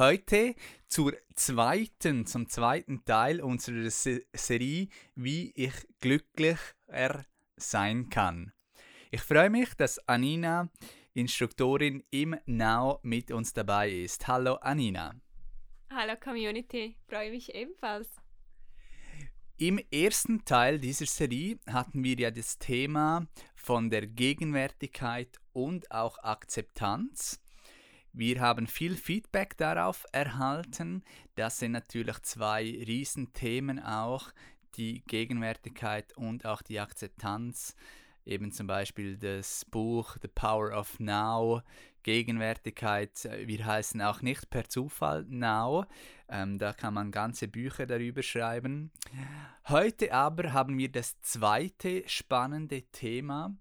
Heute zur zweiten, zum zweiten Teil unserer Se Serie, wie ich glücklicher sein kann. Ich freue mich, dass Anina, Instruktorin im Now, mit uns dabei ist. Hallo Anina. Hallo Community, freue mich ebenfalls. Im ersten Teil dieser Serie hatten wir ja das Thema von der Gegenwärtigkeit und auch Akzeptanz. Wir haben viel Feedback darauf erhalten. Das sind natürlich zwei Riesenthemen auch, die Gegenwärtigkeit und auch die Akzeptanz. Eben zum Beispiel das Buch The Power of Now, Gegenwärtigkeit. Wir heißen auch nicht per Zufall Now. Ähm, da kann man ganze Bücher darüber schreiben. Heute aber haben wir das zweite spannende Thema,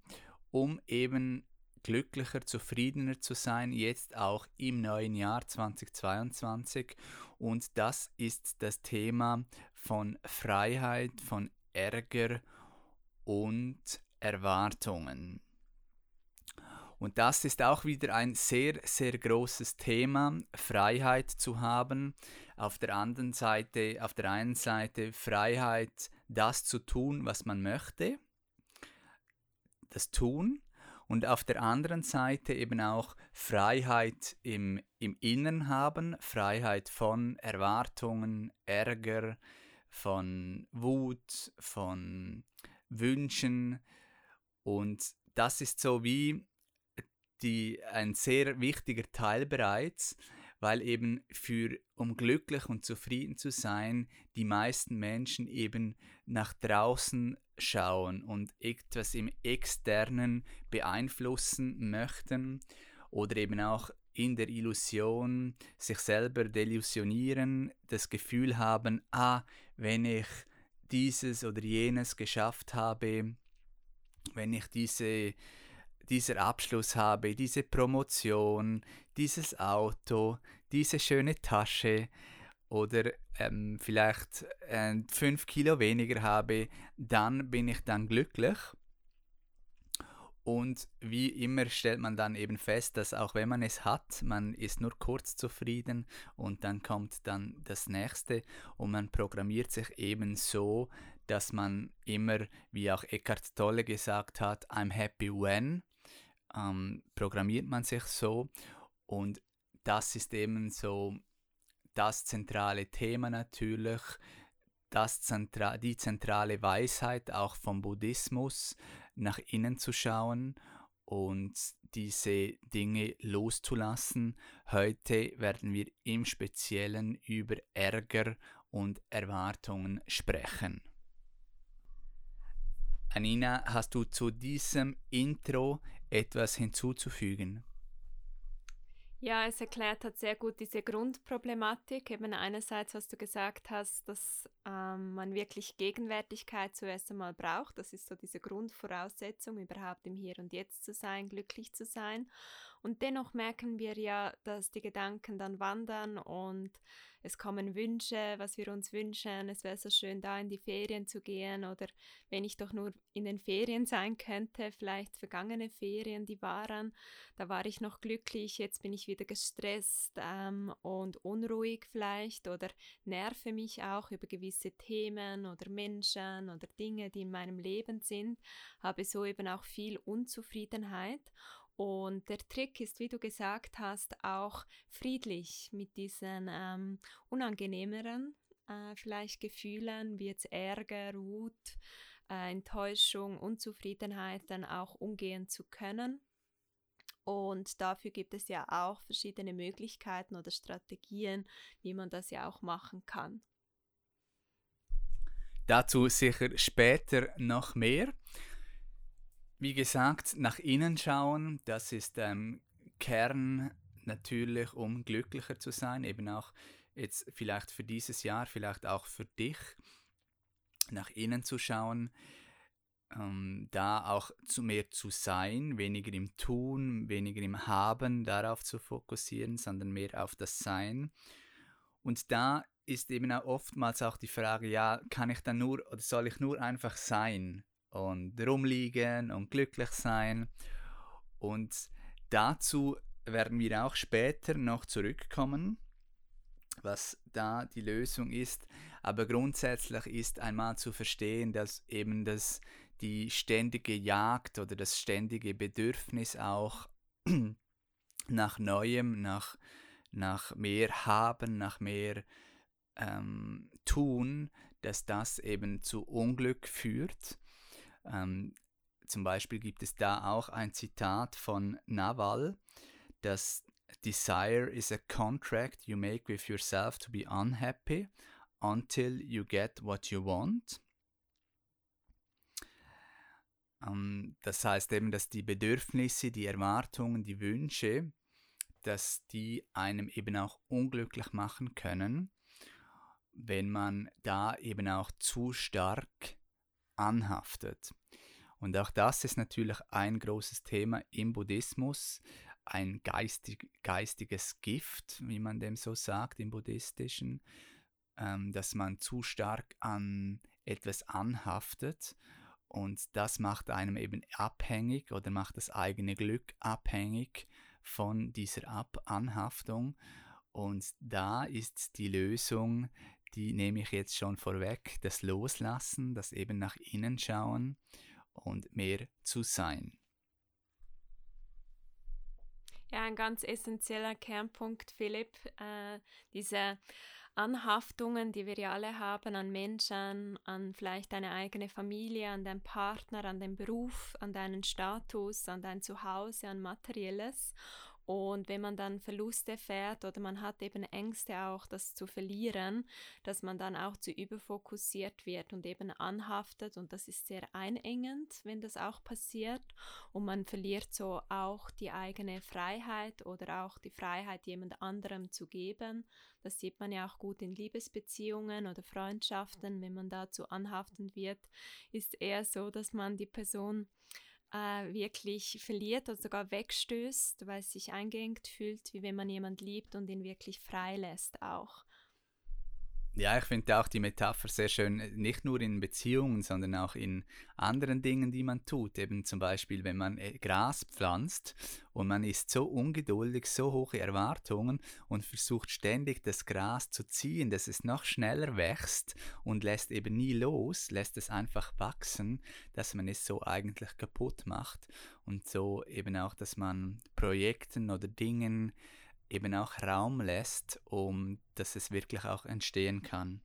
um eben glücklicher, zufriedener zu sein, jetzt auch im neuen Jahr 2022. Und das ist das Thema von Freiheit, von Ärger und Erwartungen. Und das ist auch wieder ein sehr, sehr großes Thema, Freiheit zu haben. Auf der anderen Seite, auf der einen Seite Freiheit, das zu tun, was man möchte, das Tun, und auf der anderen Seite eben auch Freiheit im, im Innern haben, Freiheit von Erwartungen, Ärger, von Wut, von Wünschen. Und das ist so wie die, ein sehr wichtiger Teil bereits, weil eben für um glücklich und zufrieden zu sein, die meisten Menschen eben nach draußen schauen und etwas im Externen beeinflussen möchten oder eben auch in der Illusion sich selber delusionieren, das Gefühl haben, ah, wenn ich dieses oder jenes geschafft habe, wenn ich diese, dieser Abschluss habe, diese Promotion, dieses Auto, diese schöne Tasche, oder ähm, vielleicht äh, Kilo weniger habe, dann bin ich dann glücklich. Und wie immer stellt man dann eben fest, dass auch wenn man es hat, man ist nur kurz zufrieden und dann kommt dann das nächste und man programmiert sich eben so, dass man immer, wie auch Eckhart Tolle gesagt hat, I'm happy when, ähm, programmiert man sich so und das ist eben so das zentrale Thema natürlich, das Zentra die zentrale Weisheit auch vom Buddhismus, nach innen zu schauen und diese Dinge loszulassen. Heute werden wir im Speziellen über Ärger und Erwartungen sprechen. Anina, hast du zu diesem Intro etwas hinzuzufügen? Ja, es erklärt hat sehr gut diese Grundproblematik. Eben einerseits, was du gesagt hast, dass ähm, man wirklich Gegenwärtigkeit zuerst einmal braucht. Das ist so diese Grundvoraussetzung, überhaupt im Hier und Jetzt zu sein, glücklich zu sein. Und dennoch merken wir ja, dass die Gedanken dann wandern und es kommen Wünsche, was wir uns wünschen. Es wäre so schön, da in die Ferien zu gehen oder wenn ich doch nur in den Ferien sein könnte, vielleicht vergangene Ferien, die waren, da war ich noch glücklich, jetzt bin ich wieder gestresst ähm, und unruhig vielleicht oder nerve mich auch über gewisse Themen oder Menschen oder Dinge, die in meinem Leben sind, habe so eben auch viel Unzufriedenheit und der Trick ist, wie du gesagt hast, auch friedlich mit diesen ähm, unangenehmeren äh, vielleicht Gefühlen wie jetzt Ärger, Wut, äh, Enttäuschung, Unzufriedenheit dann auch umgehen zu können. Und dafür gibt es ja auch verschiedene Möglichkeiten oder Strategien, wie man das ja auch machen kann. Dazu sicher später noch mehr. Wie gesagt, nach innen schauen, das ist ähm, Kern natürlich, um glücklicher zu sein, eben auch jetzt vielleicht für dieses Jahr, vielleicht auch für dich. nach innen zu schauen, ähm, da auch zu mehr zu sein, weniger im Tun, weniger im Haben darauf zu fokussieren, sondern mehr auf das Sein. Und da ist eben auch oftmals auch die Frage, ja, kann ich dann nur oder soll ich nur einfach sein und rumliegen und glücklich sein? Und dazu werden wir auch später noch zurückkommen, was da die Lösung ist. Aber grundsätzlich ist einmal zu verstehen, dass eben das die ständige Jagd oder das ständige Bedürfnis auch nach Neuem, nach, nach mehr Haben, nach mehr ähm, Tun, dass das eben zu Unglück führt. Ähm, zum Beispiel gibt es da auch ein Zitat von Naval, das Desire is a contract you make with yourself to be unhappy until you get what you want. Ähm, das heißt eben, dass die Bedürfnisse, die Erwartungen, die Wünsche, dass die einem eben auch unglücklich machen können, wenn man da eben auch zu stark anhaftet. Und auch das ist natürlich ein großes Thema im Buddhismus, ein geistig, geistiges Gift, wie man dem so sagt im buddhistischen, ähm, dass man zu stark an etwas anhaftet und das macht einem eben abhängig oder macht das eigene Glück abhängig von dieser Ab Anhaftung. Und da ist die Lösung, die nehme ich jetzt schon vorweg, das Loslassen, das eben nach innen schauen und mehr zu sein. Ja, ein ganz essentieller Kernpunkt, Philipp, äh, diese Anhaftungen, die wir ja alle haben an Menschen, an vielleicht deine eigene Familie, an deinen Partner, an den Beruf, an deinen Status, an dein Zuhause, an materielles. Und wenn man dann Verluste fährt oder man hat eben Ängste auch, das zu verlieren, dass man dann auch zu überfokussiert wird und eben anhaftet. Und das ist sehr einengend, wenn das auch passiert. Und man verliert so auch die eigene Freiheit oder auch die Freiheit jemand anderem zu geben. Das sieht man ja auch gut in Liebesbeziehungen oder Freundschaften, wenn man dazu anhaftend wird, ist eher so, dass man die Person äh, wirklich verliert oder sogar wegstößt, weil es sich eingeengt fühlt, wie wenn man jemand liebt und ihn wirklich freilässt auch. Ja, ich finde auch die Metapher sehr schön, nicht nur in Beziehungen, sondern auch in anderen Dingen, die man tut. Eben zum Beispiel, wenn man äh, Gras pflanzt und man ist so ungeduldig, so hohe Erwartungen und versucht ständig das Gras zu ziehen, dass es noch schneller wächst und lässt eben nie los, lässt es einfach wachsen, dass man es so eigentlich kaputt macht. Und so eben auch, dass man Projekten oder Dingen eben auch Raum lässt, um dass es wirklich auch entstehen kann.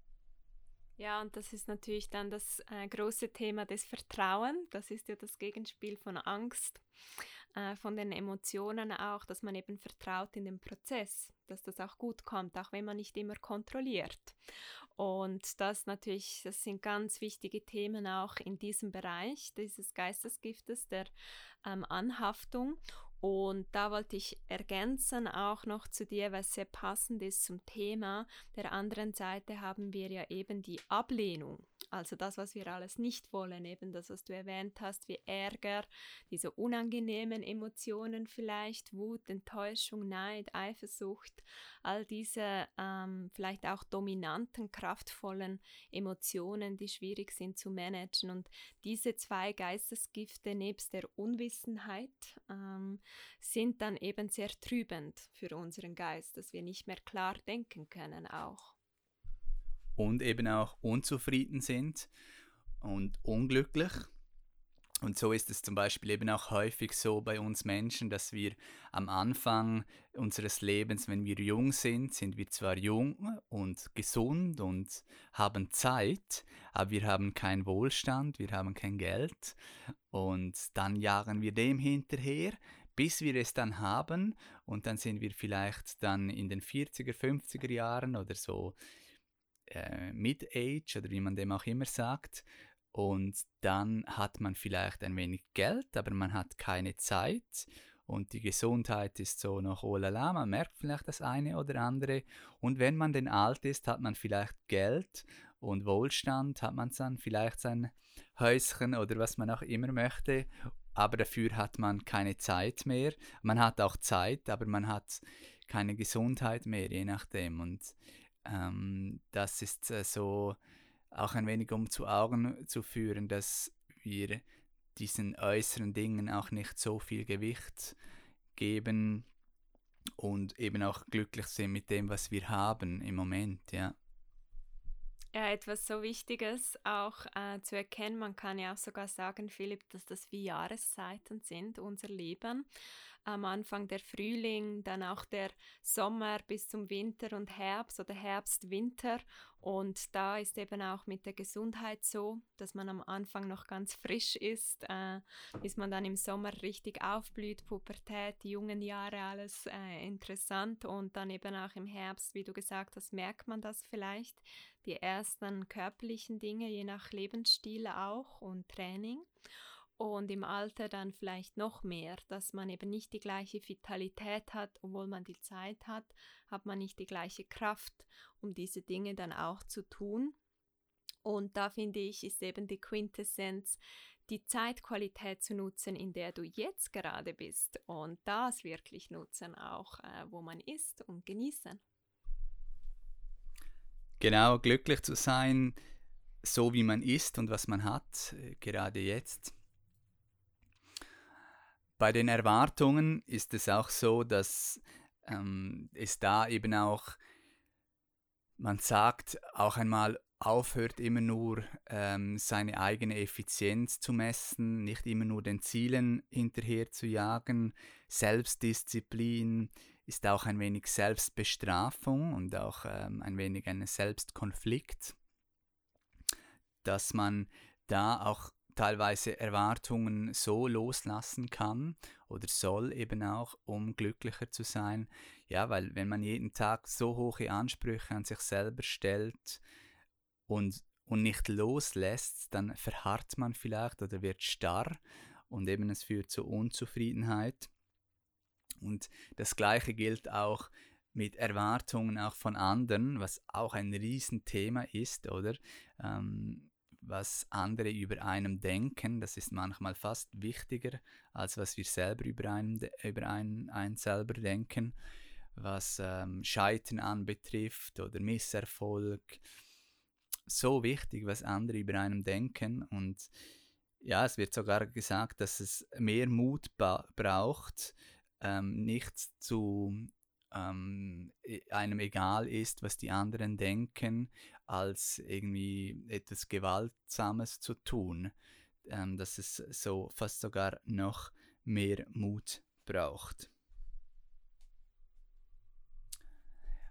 Ja, und das ist natürlich dann das äh, große Thema des Vertrauen. Das ist ja das Gegenspiel von Angst, äh, von den Emotionen auch, dass man eben vertraut in den Prozess, dass das auch gut kommt, auch wenn man nicht immer kontrolliert. Und das natürlich, das sind ganz wichtige Themen auch in diesem Bereich dieses Geistesgiftes der ähm, Anhaftung. Und da wollte ich ergänzen auch noch zu dir, was sehr passend ist zum Thema. Der anderen Seite haben wir ja eben die Ablehnung. Also das, was wir alles nicht wollen, eben das, was du erwähnt hast, wie Ärger, diese unangenehmen Emotionen vielleicht, Wut, Enttäuschung, Neid, Eifersucht, all diese ähm, vielleicht auch dominanten, kraftvollen Emotionen, die schwierig sind zu managen. Und diese zwei Geistesgifte nebst der Unwissenheit ähm, sind dann eben sehr trübend für unseren Geist, dass wir nicht mehr klar denken können auch. Und eben auch unzufrieden sind und unglücklich und so ist es zum Beispiel eben auch häufig so bei uns Menschen, dass wir am Anfang unseres Lebens, wenn wir jung sind, sind wir zwar jung und gesund und haben Zeit, aber wir haben keinen Wohlstand, wir haben kein Geld und dann jagen wir dem hinterher, bis wir es dann haben. Und dann sind wir vielleicht dann in den 40er, 50er Jahren oder so äh, Mid-Age oder wie man dem auch immer sagt. Und dann hat man vielleicht ein wenig Geld, aber man hat keine Zeit. Und die Gesundheit ist so noch oh la la, man merkt vielleicht das eine oder andere. Und wenn man denn alt ist, hat man vielleicht Geld und Wohlstand hat man dann vielleicht sein Häuschen oder was man auch immer möchte, aber dafür hat man keine Zeit mehr. Man hat auch Zeit, aber man hat keine Gesundheit mehr, je nachdem. Und ähm, das ist äh, so auch ein wenig um zu Augen zu führen, dass wir diesen äußeren Dingen auch nicht so viel Gewicht geben und eben auch glücklich sind mit dem, was wir haben im Moment, ja. Ja, etwas so Wichtiges auch äh, zu erkennen, man kann ja auch sogar sagen, Philipp, dass das wie Jahreszeiten sind, unser Leben am Anfang der Frühling, dann auch der Sommer bis zum Winter und Herbst oder Herbst, Winter. Und da ist eben auch mit der Gesundheit so, dass man am Anfang noch ganz frisch ist, äh, bis man dann im Sommer richtig aufblüht, Pubertät, die jungen Jahre, alles äh, interessant. Und dann eben auch im Herbst, wie du gesagt hast, merkt man das vielleicht, die ersten körperlichen Dinge, je nach Lebensstil auch und Training und im Alter dann vielleicht noch mehr, dass man eben nicht die gleiche Vitalität hat, obwohl man die Zeit hat, hat man nicht die gleiche Kraft, um diese Dinge dann auch zu tun. Und da finde ich, ist eben die Quintessenz, die Zeitqualität zu nutzen, in der du jetzt gerade bist und das wirklich nutzen, auch äh, wo man ist und genießen. Genau, glücklich zu sein, so wie man ist und was man hat, äh, gerade jetzt. Bei den Erwartungen ist es auch so, dass ähm, es da eben auch, man sagt, auch einmal aufhört, immer nur ähm, seine eigene Effizienz zu messen, nicht immer nur den Zielen hinterher zu jagen. Selbstdisziplin ist auch ein wenig Selbstbestrafung und auch ähm, ein wenig ein Selbstkonflikt, dass man da auch teilweise Erwartungen so loslassen kann oder soll eben auch, um glücklicher zu sein. Ja, weil wenn man jeden Tag so hohe Ansprüche an sich selber stellt und, und nicht loslässt, dann verharrt man vielleicht oder wird starr und eben es führt zu Unzufriedenheit. Und das gleiche gilt auch mit Erwartungen auch von anderen, was auch ein Riesenthema ist, oder? Ähm, was andere über einem denken, das ist manchmal fast wichtiger, als was wir selber über einen, über einen, einen selber denken, was ähm, Scheitern anbetrifft oder Misserfolg. So wichtig, was andere über einem denken und ja, es wird sogar gesagt, dass es mehr Mut braucht, ähm, nicht zu ähm, e, einem egal ist, was die anderen denken, als irgendwie etwas Gewaltsames zu tun, ähm, dass es so fast sogar noch mehr Mut braucht.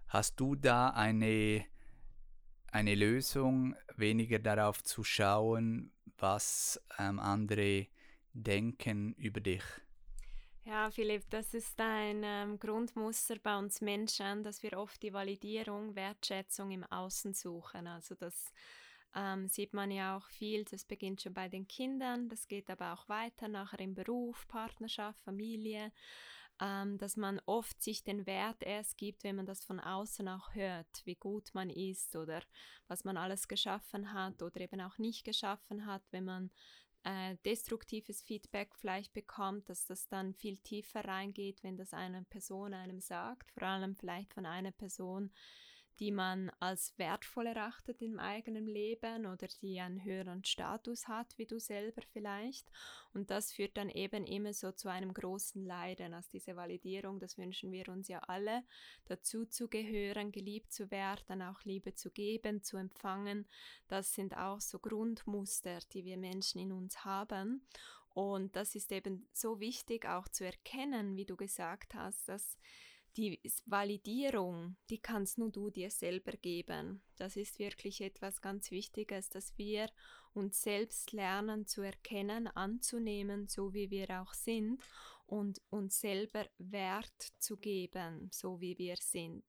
Hast du da eine, eine Lösung, weniger darauf zu schauen, was ähm, andere denken über dich? Ja, Philipp, das ist ein ähm, Grundmuster bei uns Menschen, dass wir oft die Validierung, Wertschätzung im Außen suchen. Also das ähm, sieht man ja auch viel, das beginnt schon bei den Kindern, das geht aber auch weiter nachher im Beruf, Partnerschaft, Familie, ähm, dass man oft sich den Wert erst gibt, wenn man das von außen auch hört, wie gut man ist oder was man alles geschaffen hat oder eben auch nicht geschaffen hat, wenn man äh, destruktives Feedback vielleicht bekommt, dass das dann viel tiefer reingeht, wenn das eine Person einem sagt, vor allem vielleicht von einer Person, die man als wertvoll erachtet im eigenen Leben oder die einen höheren Status hat, wie du selber vielleicht. Und das führt dann eben immer so zu einem großen Leiden. Also diese Validierung, das wünschen wir uns ja alle, dazu zu gehören, geliebt zu werden, auch Liebe zu geben, zu empfangen. Das sind auch so Grundmuster, die wir Menschen in uns haben. Und das ist eben so wichtig auch zu erkennen, wie du gesagt hast, dass die Validierung, die kannst nur du dir selber geben. Das ist wirklich etwas ganz Wichtiges, dass wir uns selbst lernen zu erkennen, anzunehmen, so wie wir auch sind und uns selber Wert zu geben, so wie wir sind.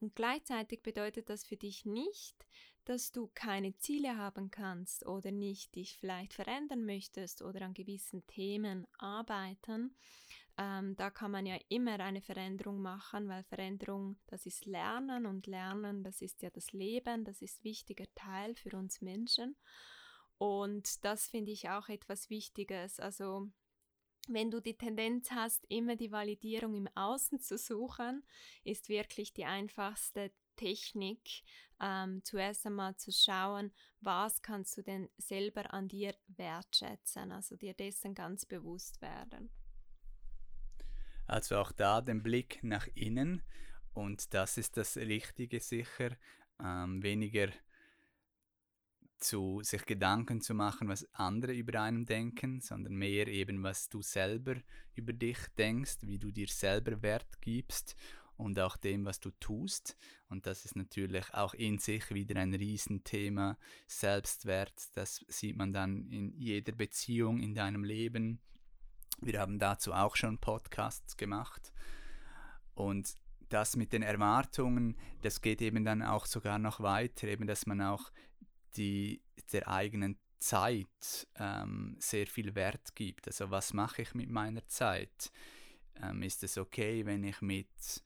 Und gleichzeitig bedeutet das für dich nicht, dass du keine Ziele haben kannst oder nicht dich vielleicht verändern möchtest oder an gewissen Themen arbeiten, ähm, da kann man ja immer eine Veränderung machen, weil Veränderung, das ist Lernen und Lernen, das ist ja das Leben, das ist wichtiger Teil für uns Menschen. Und das finde ich auch etwas Wichtiges. Also wenn du die Tendenz hast, immer die Validierung im Außen zu suchen, ist wirklich die einfachste Technik, ähm, zuerst einmal zu schauen, was kannst du denn selber an dir wertschätzen, also dir dessen ganz bewusst werden. Also auch da den Blick nach innen und das ist das Richtige sicher, ähm, weniger zu sich Gedanken zu machen, was andere über einen denken, sondern mehr eben, was du selber über dich denkst, wie du dir selber Wert gibst und auch dem, was du tust. Und das ist natürlich auch in sich wieder ein Riesenthema. Selbstwert, das sieht man dann in jeder Beziehung in deinem Leben. Wir haben dazu auch schon Podcasts gemacht. Und das mit den Erwartungen, das geht eben dann auch sogar noch weiter, eben dass man auch die, der eigenen Zeit ähm, sehr viel Wert gibt. Also was mache ich mit meiner Zeit? Ähm, ist es okay, wenn ich mit,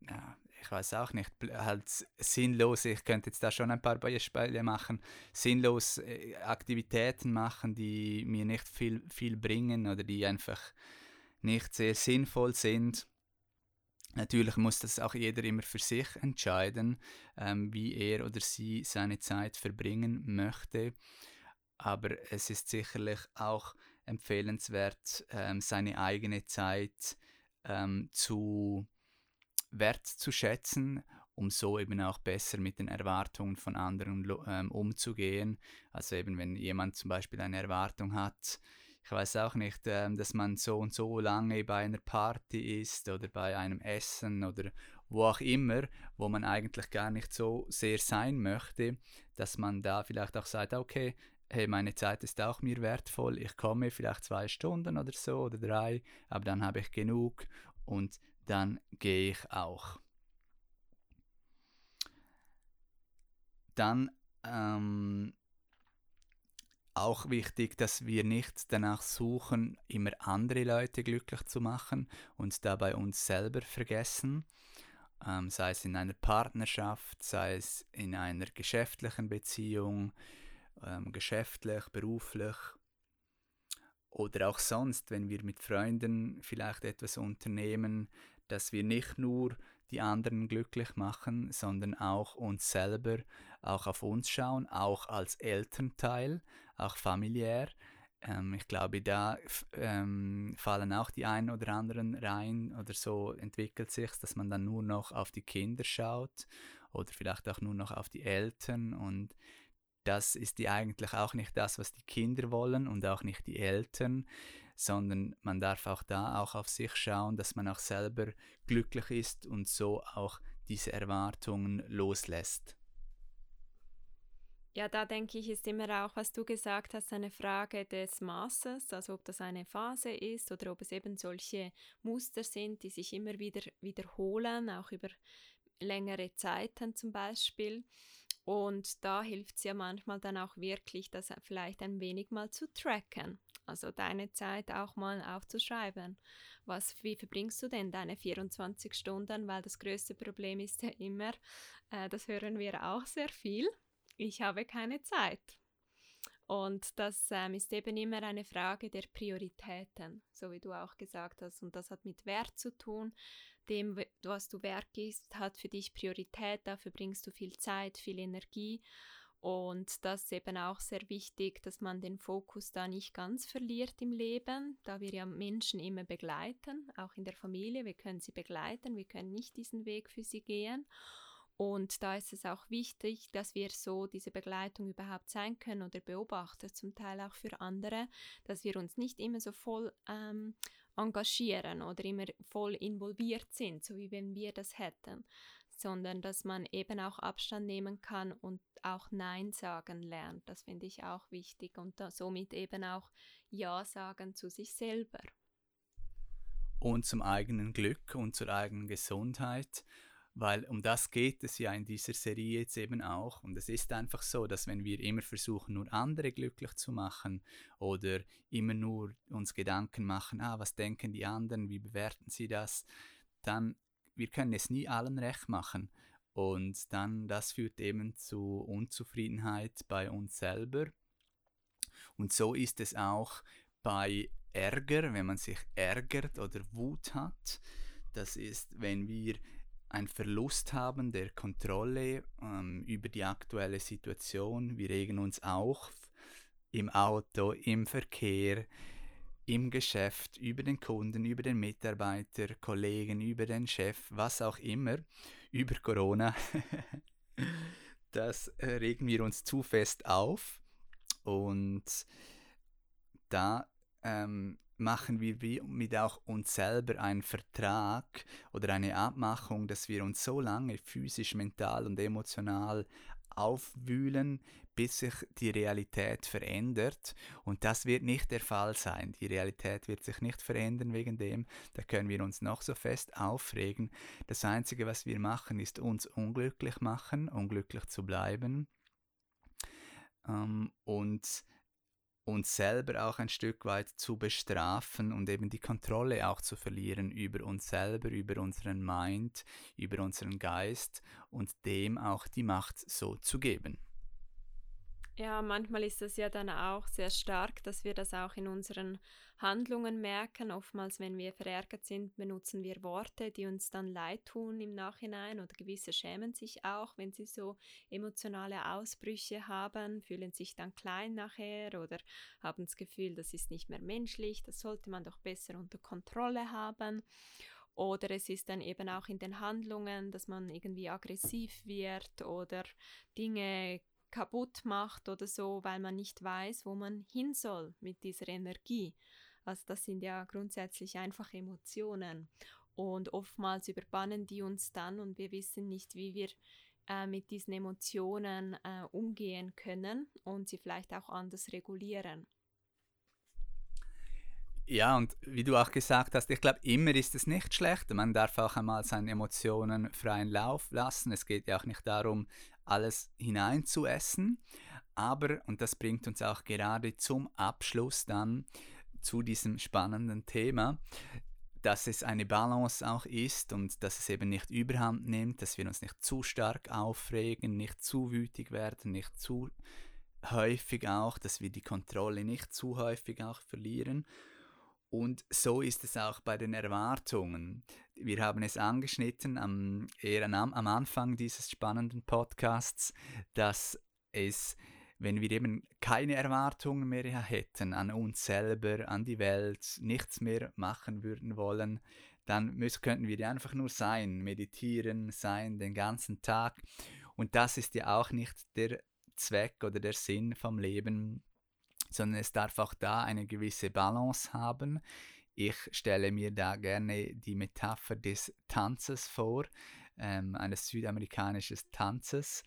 ja, ich weiß auch nicht, halt sinnlos, ich könnte jetzt da schon ein paar Beispiele machen, sinnlos äh, Aktivitäten machen, die mir nicht viel, viel bringen oder die einfach nicht sehr sinnvoll sind Natürlich muss das auch jeder immer für sich entscheiden, ähm, wie er oder sie seine Zeit verbringen möchte. Aber es ist sicherlich auch empfehlenswert, ähm, seine eigene Zeit ähm, zu wertzuschätzen, um so eben auch besser mit den Erwartungen von anderen ähm, umzugehen. Also eben wenn jemand zum Beispiel eine Erwartung hat, ich weiß auch nicht, ähm, dass man so und so lange bei einer Party ist oder bei einem Essen oder wo auch immer, wo man eigentlich gar nicht so sehr sein möchte, dass man da vielleicht auch sagt, okay, hey, meine Zeit ist auch mir wertvoll, ich komme vielleicht zwei Stunden oder so oder drei, aber dann habe ich genug und dann gehe ich auch. Dann ähm, auch wichtig, dass wir nicht danach suchen, immer andere Leute glücklich zu machen und dabei uns selber vergessen, ähm, sei es in einer Partnerschaft, sei es in einer geschäftlichen Beziehung, ähm, geschäftlich, beruflich oder auch sonst, wenn wir mit Freunden vielleicht etwas unternehmen, dass wir nicht nur die anderen glücklich machen, sondern auch uns selber, auch auf uns schauen, auch als Elternteil, auch familiär. Ähm, ich glaube, da ähm, fallen auch die einen oder anderen rein oder so entwickelt sich, dass man dann nur noch auf die Kinder schaut oder vielleicht auch nur noch auf die Eltern und das ist die eigentlich auch nicht das, was die Kinder wollen und auch nicht die Eltern, sondern man darf auch da auch auf sich schauen, dass man auch selber glücklich ist und so auch diese Erwartungen loslässt. Ja, da denke ich, ist immer auch, was du gesagt hast, eine Frage des Maßes, also ob das eine Phase ist oder ob es eben solche Muster sind, die sich immer wieder wiederholen, auch über längere Zeiten zum Beispiel. Und da hilft es ja manchmal dann auch wirklich, das vielleicht ein wenig mal zu tracken. Also deine Zeit auch mal aufzuschreiben. Was, wie verbringst du denn deine 24 Stunden? Weil das größte Problem ist ja immer, äh, das hören wir auch sehr viel, ich habe keine Zeit. Und das ähm, ist eben immer eine Frage der Prioritäten, so wie du auch gesagt hast. Und das hat mit Wert zu tun. Dem, was du Wert gibst, hat für dich Priorität. Dafür bringst du viel Zeit, viel Energie. Und das ist eben auch sehr wichtig, dass man den Fokus da nicht ganz verliert im Leben, da wir ja Menschen immer begleiten, auch in der Familie. Wir können sie begleiten, wir können nicht diesen Weg für sie gehen. Und da ist es auch wichtig, dass wir so diese Begleitung überhaupt sein können oder Beobachter zum Teil auch für andere, dass wir uns nicht immer so voll ähm, engagieren oder immer voll involviert sind, so wie wenn wir das hätten, sondern dass man eben auch Abstand nehmen kann und auch Nein sagen lernt. Das finde ich auch wichtig und somit eben auch Ja sagen zu sich selber. Und zum eigenen Glück und zur eigenen Gesundheit weil um das geht es ja in dieser Serie jetzt eben auch. Und es ist einfach so, dass wenn wir immer versuchen, nur andere glücklich zu machen oder immer nur uns Gedanken machen, ah, was denken die anderen, wie bewerten sie das, dann wir können es nie allen recht machen. Und dann, das führt eben zu Unzufriedenheit bei uns selber. Und so ist es auch bei Ärger, wenn man sich ärgert oder Wut hat. Das ist, wenn wir einen Verlust haben der Kontrolle ähm, über die aktuelle Situation. Wir regen uns auch im Auto, im Verkehr, im Geschäft, über den Kunden, über den Mitarbeiter, Kollegen, über den Chef, was auch immer, über Corona. das äh, regen wir uns zu fest auf und da ähm, machen wir mit auch uns selber einen Vertrag oder eine Abmachung, dass wir uns so lange physisch, mental und emotional aufwühlen, bis sich die Realität verändert. Und das wird nicht der Fall sein. Die Realität wird sich nicht verändern wegen dem. Da können wir uns noch so fest aufregen. Das Einzige, was wir machen, ist uns unglücklich machen, unglücklich zu bleiben. Ähm, und uns selber auch ein Stück weit zu bestrafen und eben die Kontrolle auch zu verlieren über uns selber, über unseren Mind, über unseren Geist und dem auch die Macht so zu geben. Ja, manchmal ist es ja dann auch sehr stark, dass wir das auch in unseren Handlungen merken. Oftmals, wenn wir verärgert sind, benutzen wir Worte, die uns dann leid tun im Nachhinein oder gewisse schämen sich auch, wenn sie so emotionale Ausbrüche haben, fühlen sich dann klein nachher oder haben das Gefühl, das ist nicht mehr menschlich, das sollte man doch besser unter Kontrolle haben. Oder es ist dann eben auch in den Handlungen, dass man irgendwie aggressiv wird oder Dinge kaputt macht oder so, weil man nicht weiß, wo man hin soll mit dieser Energie. Also das sind ja grundsätzlich einfach Emotionen. Und oftmals überbannen die uns dann und wir wissen nicht, wie wir äh, mit diesen Emotionen äh, umgehen können und sie vielleicht auch anders regulieren. Ja, und wie du auch gesagt hast, ich glaube, immer ist es nicht schlecht. Man darf auch einmal seine Emotionen freien Lauf lassen. Es geht ja auch nicht darum, alles hineinzuessen. Aber, und das bringt uns auch gerade zum Abschluss dann zu diesem spannenden Thema, dass es eine Balance auch ist und dass es eben nicht überhand nimmt, dass wir uns nicht zu stark aufregen, nicht zu wütig werden, nicht zu häufig auch, dass wir die Kontrolle nicht zu häufig auch verlieren. Und so ist es auch bei den Erwartungen wir haben es angeschnitten am, eher am, am Anfang dieses spannenden Podcasts, dass es, wenn wir eben keine Erwartungen mehr hätten an uns selber, an die Welt, nichts mehr machen würden wollen, dann müssen, könnten wir einfach nur sein, meditieren, sein den ganzen Tag. Und das ist ja auch nicht der Zweck oder der Sinn vom Leben, sondern es darf auch da eine gewisse Balance haben ich stelle mir da gerne die Metapher des Tanzes vor, ähm, eines südamerikanischen Tanzes,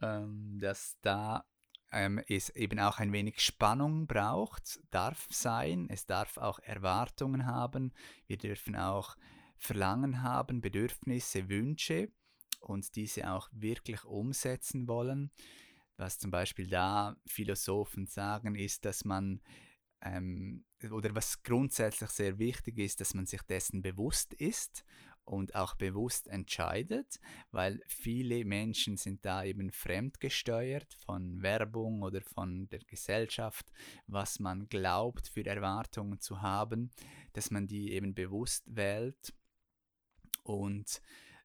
ähm, dass da ähm, es eben auch ein wenig Spannung braucht, darf sein, es darf auch Erwartungen haben, wir dürfen auch Verlangen haben, Bedürfnisse, Wünsche und diese auch wirklich umsetzen wollen. Was zum Beispiel da Philosophen sagen, ist, dass man ähm, oder was grundsätzlich sehr wichtig ist, dass man sich dessen bewusst ist und auch bewusst entscheidet, weil viele Menschen sind da eben fremdgesteuert von Werbung oder von der Gesellschaft, was man glaubt für Erwartungen zu haben, dass man die eben bewusst wählt und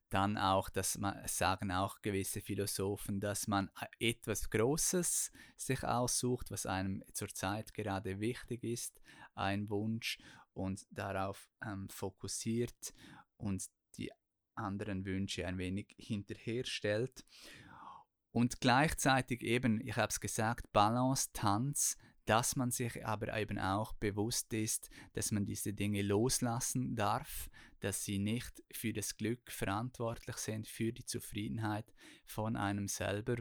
dann auch, dass man, sagen auch gewisse Philosophen, dass man etwas Großes sich aussucht, was einem zurzeit gerade wichtig ist, ein Wunsch und darauf ähm, fokussiert und die anderen Wünsche ein wenig hinterherstellt. Und gleichzeitig eben, ich habe es gesagt, Balance, Tanz, dass man sich aber eben auch bewusst ist, dass man diese Dinge loslassen darf, dass sie nicht für das Glück verantwortlich sind, für die Zufriedenheit von einem selber.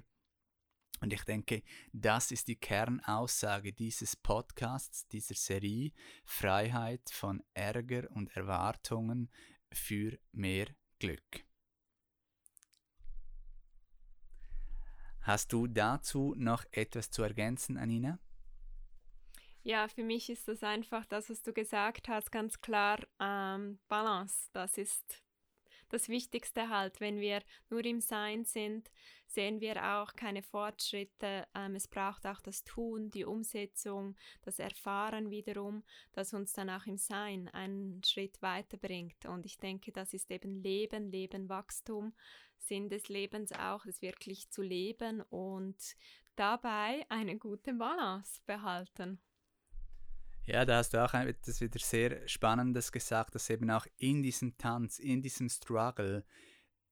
Und ich denke, das ist die Kernaussage dieses Podcasts, dieser Serie, Freiheit von Ärger und Erwartungen für mehr Glück. Hast du dazu noch etwas zu ergänzen, Anina? Ja, für mich ist das einfach das, was du gesagt hast, ganz klar ähm, Balance. Das ist das Wichtigste halt. Wenn wir nur im Sein sind, sehen wir auch keine Fortschritte. Ähm, es braucht auch das Tun, die Umsetzung, das Erfahren wiederum, das uns dann auch im Sein einen Schritt weiterbringt. Und ich denke, das ist eben Leben, Leben, Wachstum, Sinn des Lebens auch, es wirklich zu leben und dabei eine gute Balance behalten. Ja, da hast du auch etwas wieder sehr Spannendes gesagt, dass eben auch in diesem Tanz, in diesem Struggle,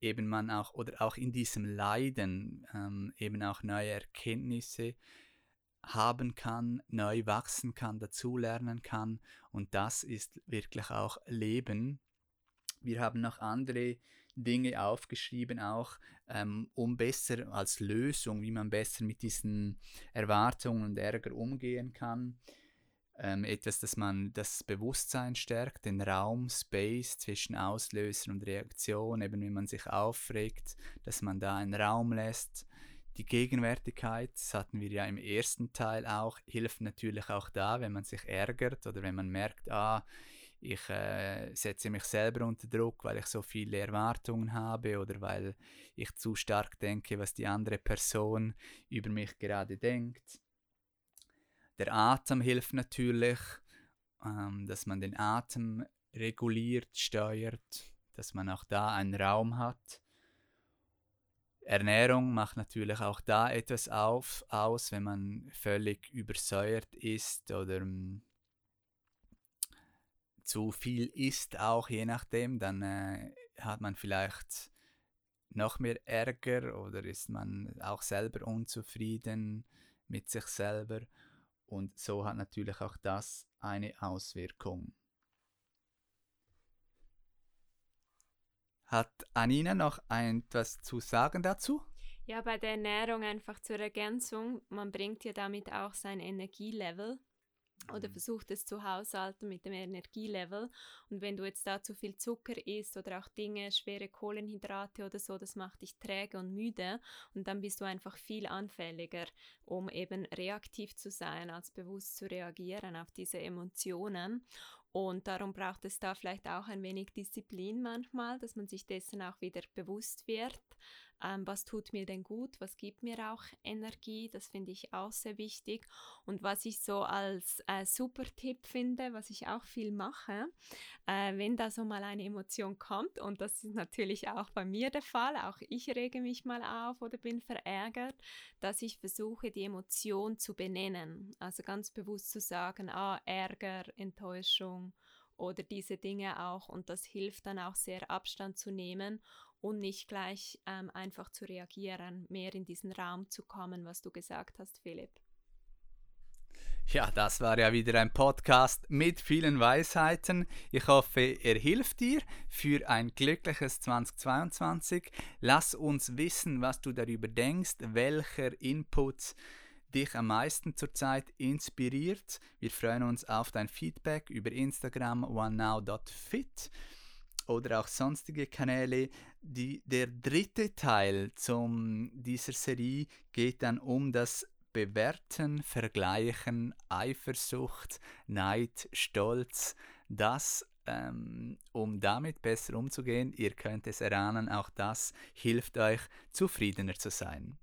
eben man auch, oder auch in diesem Leiden, ähm, eben auch neue Erkenntnisse haben kann, neu wachsen kann, dazulernen kann. Und das ist wirklich auch Leben. Wir haben noch andere Dinge aufgeschrieben, auch ähm, um besser als Lösung, wie man besser mit diesen Erwartungen und Ärger umgehen kann ähm, etwas, das man das Bewusstsein stärkt, den Raum, Space zwischen Auslöser und Reaktion, eben wenn man sich aufregt, dass man da einen Raum lässt. Die Gegenwärtigkeit, das hatten wir ja im ersten Teil auch, hilft natürlich auch da, wenn man sich ärgert oder wenn man merkt, ah, ich äh, setze mich selber unter Druck, weil ich so viele Erwartungen habe oder weil ich zu stark denke, was die andere Person über mich gerade denkt. Der Atem hilft natürlich, ähm, dass man den Atem reguliert, steuert, dass man auch da einen Raum hat. Ernährung macht natürlich auch da etwas auf, aus, wenn man völlig übersäuert ist oder ähm, zu viel isst, auch je nachdem, dann äh, hat man vielleicht noch mehr Ärger oder ist man auch selber unzufrieden mit sich selber. Und so hat natürlich auch das eine Auswirkung. Hat Anina noch etwas zu sagen dazu? Ja, bei der Ernährung einfach zur Ergänzung, man bringt ja damit auch sein Energielevel oder mhm. versucht es zu haushalten mit dem Energielevel. Und wenn du jetzt da zu viel Zucker isst oder auch Dinge, schwere Kohlenhydrate oder so, das macht dich träge und müde und dann bist du einfach viel anfälliger, um eben reaktiv zu sein, als bewusst zu reagieren auf diese Emotionen. Und darum braucht es da vielleicht auch ein wenig Disziplin manchmal, dass man sich dessen auch wieder bewusst wird ähm, was tut mir denn gut, was gibt mir auch Energie, das finde ich auch sehr wichtig. Und was ich so als äh, super Tipp finde, was ich auch viel mache, äh, wenn da so mal eine Emotion kommt, und das ist natürlich auch bei mir der Fall, auch ich rege mich mal auf oder bin verärgert, dass ich versuche, die Emotion zu benennen. Also ganz bewusst zu sagen, ah, Ärger, Enttäuschung oder diese Dinge auch. Und das hilft dann auch sehr, Abstand zu nehmen und nicht gleich ähm, einfach zu reagieren, mehr in diesen Raum zu kommen, was du gesagt hast, Philipp. Ja, das war ja wieder ein Podcast mit vielen Weisheiten. Ich hoffe, er hilft dir für ein glückliches 2022. Lass uns wissen, was du darüber denkst, welcher Input dich am meisten zurzeit inspiriert. Wir freuen uns auf dein Feedback über Instagram onenow.fit oder auch sonstige Kanäle. Die, der dritte Teil zum, dieser Serie geht dann um das Bewerten, Vergleichen, Eifersucht, Neid, Stolz. Das, ähm, um damit besser umzugehen, ihr könnt es erahnen, auch das hilft euch, zufriedener zu sein.